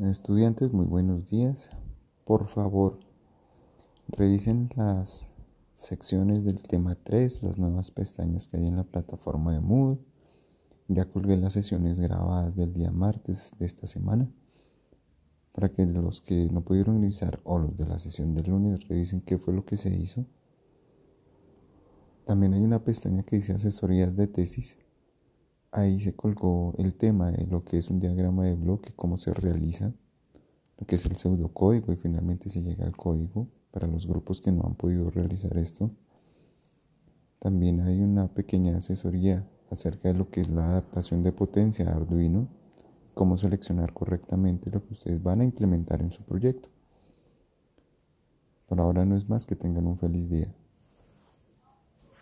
Estudiantes, muy buenos días. Por favor, revisen las secciones del tema 3, las nuevas pestañas que hay en la plataforma de Moodle. Ya colgué las sesiones grabadas del día martes de esta semana para que los que no pudieron revisar o los de la sesión del lunes revisen qué fue lo que se hizo. También hay una pestaña que dice asesorías de tesis. Ahí se colgó el tema de lo que es un diagrama de bloque, cómo se realiza, lo que es el pseudocódigo y finalmente se llega al código para los grupos que no han podido realizar esto. También hay una pequeña asesoría acerca de lo que es la adaptación de potencia a Arduino, cómo seleccionar correctamente lo que ustedes van a implementar en su proyecto. Por ahora no es más que tengan un feliz día.